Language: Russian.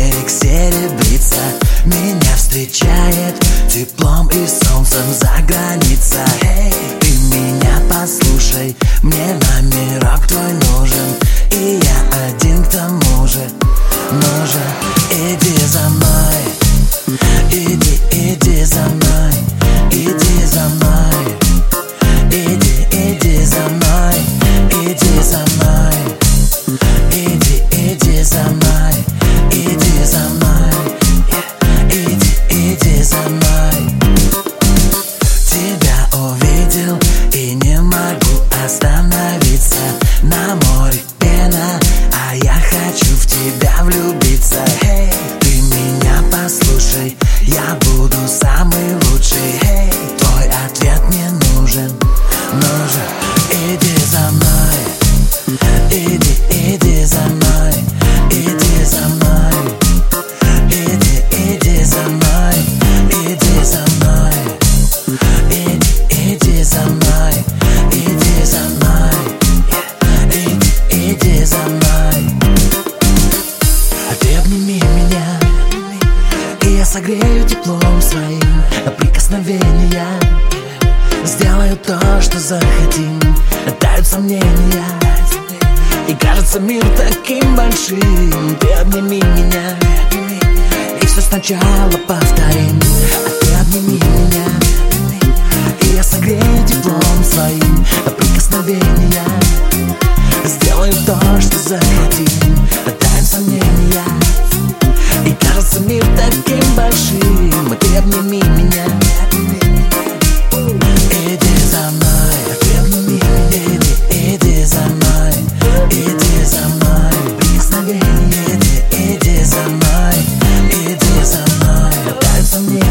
берег серебрится Меня встречает теплом и солнцем за граница Эй, ты меня послушай, мне номерок твой нужен И я один к тому же, нужен. же иди, иди за мной, иди за мной Иди, иди за мной, иди за мной Иди, иди за мной, иди за мной Иди, иди за мной Ты обними меня И я согрею теплом своим. Прикосновения Сделаю то, что захотим. Тают сомнения И кажется мир таким большим. Ты обними меня. И все сначала повторим А ты обними меня. И я согрею теплом своим Прикосновения. Сделаю то, что захотим. Тают сомнения. И кажется мир таким большим. Ты обними меня someday.